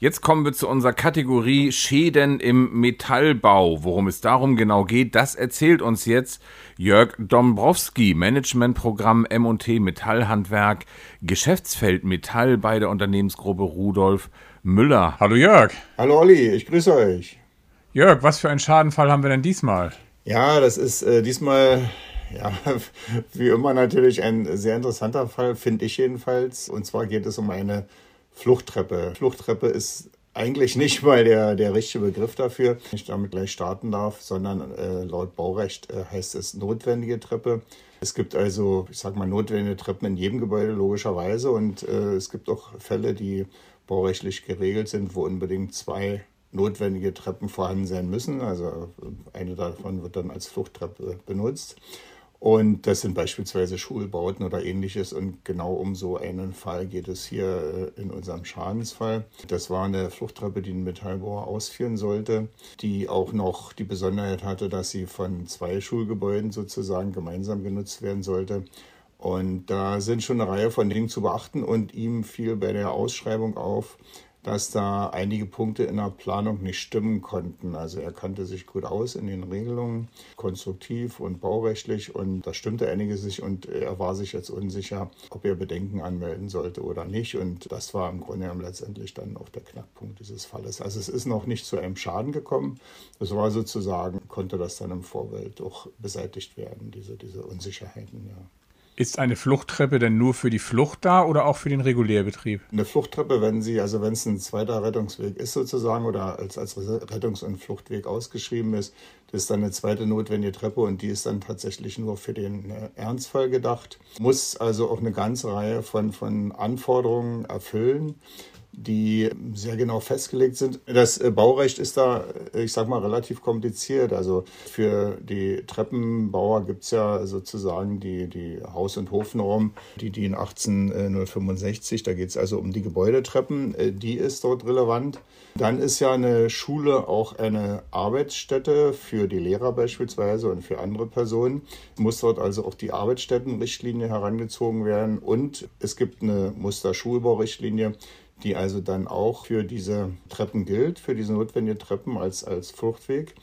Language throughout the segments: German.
Jetzt kommen wir zu unserer Kategorie Schäden im Metallbau. Worum es darum genau geht, das erzählt uns jetzt Jörg Dombrowski, Managementprogramm M&T Metallhandwerk, Geschäftsfeld Metall bei der Unternehmensgruppe Rudolf Müller. Hallo Jörg. Hallo Olli, ich grüße euch. Jörg, was für einen Schadenfall haben wir denn diesmal? Ja, das ist äh, diesmal ja, wie immer natürlich ein sehr interessanter Fall, finde ich jedenfalls. Und zwar geht es um eine Fluchttreppe. Fluchttreppe ist eigentlich nicht mal der, der richtige Begriff dafür, wenn ich damit gleich starten darf, sondern äh, laut Baurecht äh, heißt es notwendige Treppe. Es gibt also, ich sag mal, notwendige Treppen in jedem Gebäude logischerweise und äh, es gibt auch Fälle, die baurechtlich geregelt sind, wo unbedingt zwei notwendige Treppen vorhanden sein müssen. Also eine davon wird dann als Fluchttreppe benutzt. Und das sind beispielsweise Schulbauten oder ähnliches. Und genau um so einen Fall geht es hier äh, in unserem Schadensfall. Das war eine Fluchttreppe, die ein Metallbauer ausführen sollte, die auch noch die Besonderheit hatte, dass sie von zwei Schulgebäuden sozusagen gemeinsam genutzt werden sollte. Und da sind schon eine Reihe von Dingen zu beachten. Und ihm fiel bei der Ausschreibung auf, dass da einige Punkte in der Planung nicht stimmen konnten. Also er kannte sich gut aus in den Regelungen, konstruktiv und baurechtlich und da stimmte einiges sich und er war sich jetzt unsicher, ob er Bedenken anmelden sollte oder nicht. Und das war im Grunde genommen letztendlich dann auch der Knackpunkt dieses Falles. Also es ist noch nicht zu einem Schaden gekommen. Es war sozusagen, konnte das dann im Vorfeld auch beseitigt werden, diese, diese Unsicherheiten, ja. Ist eine Fluchttreppe denn nur für die Flucht da oder auch für den Regulärbetrieb? Eine Fluchttreppe, wenn sie, also wenn es ein zweiter Rettungsweg ist sozusagen oder als, als Rettungs- und Fluchtweg ausgeschrieben ist, das ist dann eine zweite notwendige Treppe und die ist dann tatsächlich nur für den äh, Ernstfall gedacht. Muss also auch eine ganze Reihe von, von Anforderungen erfüllen die sehr genau festgelegt sind. Das äh, Baurecht ist da, äh, ich sag mal, relativ kompliziert. Also für die Treppenbauer gibt es ja sozusagen die, die Haus- und Hofnorm, die DIN 18065. Da geht es also um die Gebäudetreppen. Äh, die ist dort relevant. Dann ist ja eine Schule auch eine Arbeitsstätte für die Lehrer beispielsweise und für andere Personen. Muss dort also auch die Arbeitsstättenrichtlinie herangezogen werden und es gibt eine Musterschulbaurichtlinie, die also dann auch für diese Treppen gilt, für diese notwendigen Treppen als, als Fluchtweg.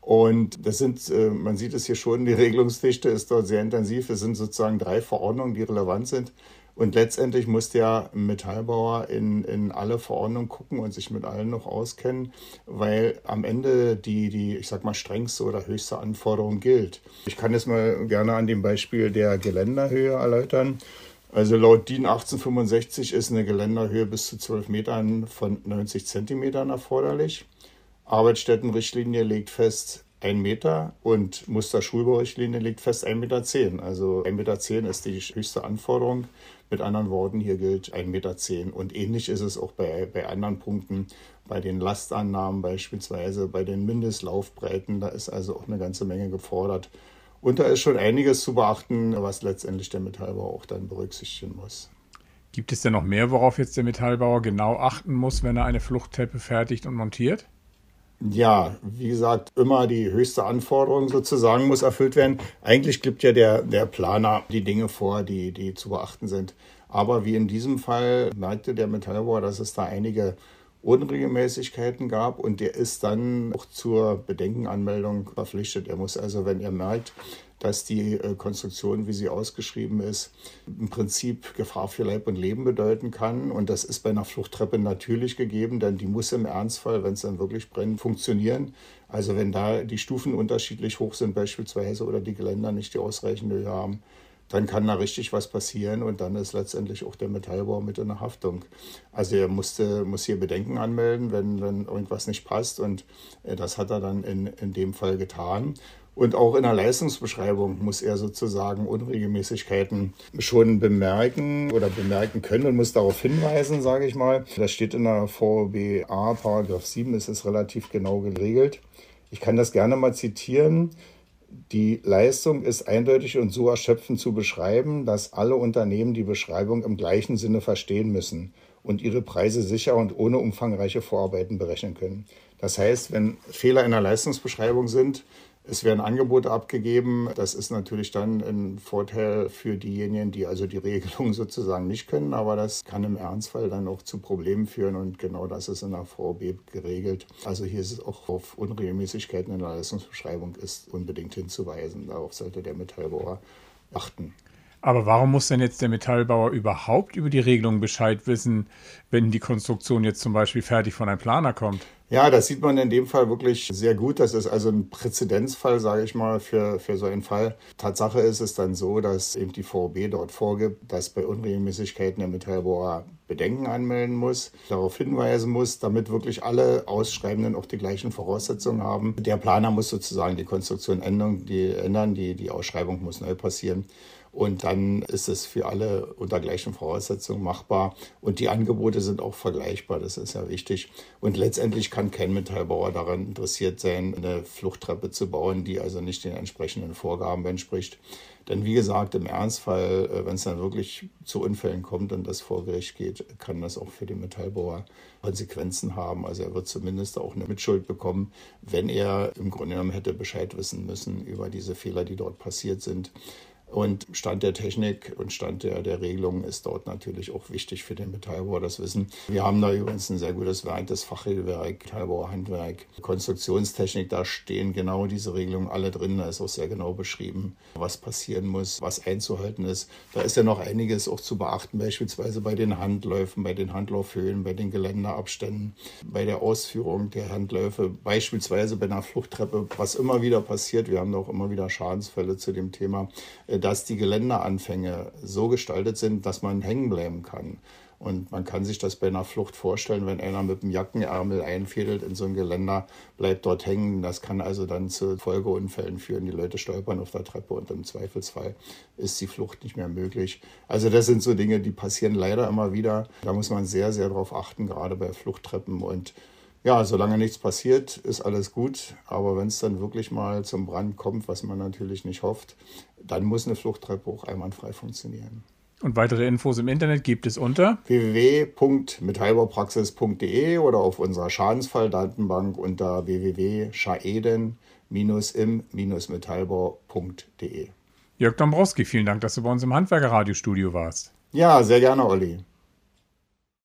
Und das sind, äh, man sieht es hier schon, die Regelungsdichte ist dort sehr intensiv. Es sind sozusagen drei Verordnungen, die relevant sind. Und letztendlich muss der Metallbauer in, in alle Verordnungen gucken und sich mit allen noch auskennen, weil am Ende die, die, ich sag mal, strengste oder höchste Anforderung gilt. Ich kann es mal gerne an dem Beispiel der Geländerhöhe erläutern. Also laut DIN 1865 ist eine Geländerhöhe bis zu 12 Metern von 90 Zentimetern erforderlich. Arbeitsstättenrichtlinie legt fest 1 Meter und Musterschulbaurichtlinie legt fest 1,10 Meter. Also 1,10 Meter ist die höchste Anforderung. Mit anderen Worten, hier gilt 1,10 Meter. Und ähnlich ist es auch bei, bei anderen Punkten, bei den Lastannahmen beispielsweise, bei den Mindestlaufbreiten. Da ist also auch eine ganze Menge gefordert. Und da ist schon einiges zu beachten, was letztendlich der Metallbauer auch dann berücksichtigen muss. Gibt es denn noch mehr, worauf jetzt der Metallbauer genau achten muss, wenn er eine Fluchtteppe fertigt und montiert? Ja, wie gesagt, immer die höchste Anforderung sozusagen muss erfüllt werden. Eigentlich gibt ja der, der Planer die Dinge vor, die, die zu beachten sind. Aber wie in diesem Fall merkte der Metallbauer, dass es da einige Unregelmäßigkeiten gab und der ist dann auch zur Bedenkenanmeldung verpflichtet. Er muss also, wenn er merkt, dass die äh, Konstruktion, wie sie ausgeschrieben ist, im Prinzip Gefahr für Leib und Leben bedeuten kann. Und das ist bei einer Fluchttreppe natürlich gegeben, denn die muss im Ernstfall, wenn es dann wirklich brennt, funktionieren. Also wenn da die Stufen unterschiedlich hoch sind beispielsweise oder die Geländer nicht die ausreichende Höhe haben, dann kann da richtig was passieren und dann ist letztendlich auch der Metallbau mit in der Haftung. Also er musste, muss hier Bedenken anmelden, wenn, wenn irgendwas nicht passt und äh, das hat er dann in, in dem Fall getan. Und auch in der Leistungsbeschreibung muss er sozusagen Unregelmäßigkeiten schon bemerken oder bemerken können und muss darauf hinweisen, sage ich mal. Das steht in der VBA, Paragraph 7, ist es relativ genau geregelt. Ich kann das gerne mal zitieren. Die Leistung ist eindeutig und so erschöpfend zu beschreiben, dass alle Unternehmen die Beschreibung im gleichen Sinne verstehen müssen und ihre Preise sicher und ohne umfangreiche Vorarbeiten berechnen können. Das heißt, wenn Fehler in der Leistungsbeschreibung sind, Es werden Angebote abgegeben. Das ist natürlich dann ein Vorteil für diejenigen, die also die Regelung sozusagen nicht können. Aber das kann im Ernstfall dann auch zu Problemen führen. Und genau das ist in der VOB geregelt. Also hier ist es auch auf Unregelmäßigkeiten in der Leistungsbeschreibung ist unbedingt hinzuweisen. Darauf sollte der Metallbauer achten. Aber warum muss denn jetzt der Metallbauer überhaupt über die Regelung Bescheid wissen, wenn die Konstruktion jetzt zum Beispiel fertig von einem Planer kommt? Ja, das sieht man in dem Fall wirklich sehr gut. Das ist also ein Präzedenzfall, sage ich mal, für, für so einen Fall. Tatsache ist es dann so, dass eben die VOB dort vorgibt, dass bei Unregelmäßigkeiten der Metallbohrer Bedenken anmelden muss, darauf hinweisen muss, damit wirklich alle Ausschreibenden auch die gleichen Voraussetzungen haben. Der Planer muss sozusagen die Konstruktion ändern, die, ändern, die, die Ausschreibung muss neu passieren. Und dann ist es für alle unter gleichen Voraussetzungen machbar. Und die Angebote sind auch vergleichbar, das ist ja wichtig. Und letztendlich kann kein Metallbauer daran interessiert sein, eine Fluchttreppe zu bauen, die also nicht den entsprechenden Vorgaben entspricht. Denn wie gesagt, im Ernstfall, äh, wenn es dann wirklich zu Unfällen kommt und das vor Gericht geht, kann das auch für den Metallbauer Konsequenzen haben. Also er wird zumindest auch eine Mitschuld bekommen, wenn er im Grunde genommen hätte Bescheid wissen müssen über diese Fehler, die dort passiert sind. Und Stand der Technik und Stand der, der Regelung ist dort natürlich auch wichtig für den Metallbauer, das Wissen. Wir haben da übrigens ein sehr gutes Werk, das Fachregelwerk, Metallbauerhandwerk, Konstruktionstechnik, da stehen genau diese Regelungen alle drin. Da ist auch sehr genau beschrieben, was passieren muss, was einzuhalten ist. Da ist ja noch einiges auch zu beachten, beispielsweise bei den Handläufen, bei den Handlaufhöhen, bei den Geländeabständen, bei der Ausführung der Handläufe, beispielsweise bei einer Fluchttreppe, was immer wieder passiert. Wir haben da auch immer wieder Schadensfälle zu dem Thema dass die Geländeanfänge so gestaltet sind, dass man hängen bleiben kann. Und man kann sich das bei einer Flucht vorstellen, wenn einer mit dem Jackenärmel einfädelt in so ein Geländer, bleibt dort hängen. Das kann also dann zu Folgeunfällen führen. Die Leute stolpern auf der Treppe und im Zweifelsfall ist die Flucht nicht mehr möglich. Also das sind so Dinge, die passieren leider immer wieder. Da muss man sehr, sehr darauf achten, gerade bei Fluchttreppen. Und ja, solange nichts passiert, ist alles gut. Aber wenn es dann wirklich mal zum Brand kommt, was man natürlich nicht hofft, dann muss eine Fluchttreppe auch einwandfrei funktionieren. Und weitere Infos im Internet gibt es unter www.metallbaupraxis.de oder auf unserer Schadensfalldatenbank unter www.schaeden-im-metallbau.de. Jörg Dombrowski, vielen Dank, dass du bei uns im Handwerker-Radiostudio warst. Ja, sehr gerne, Olli.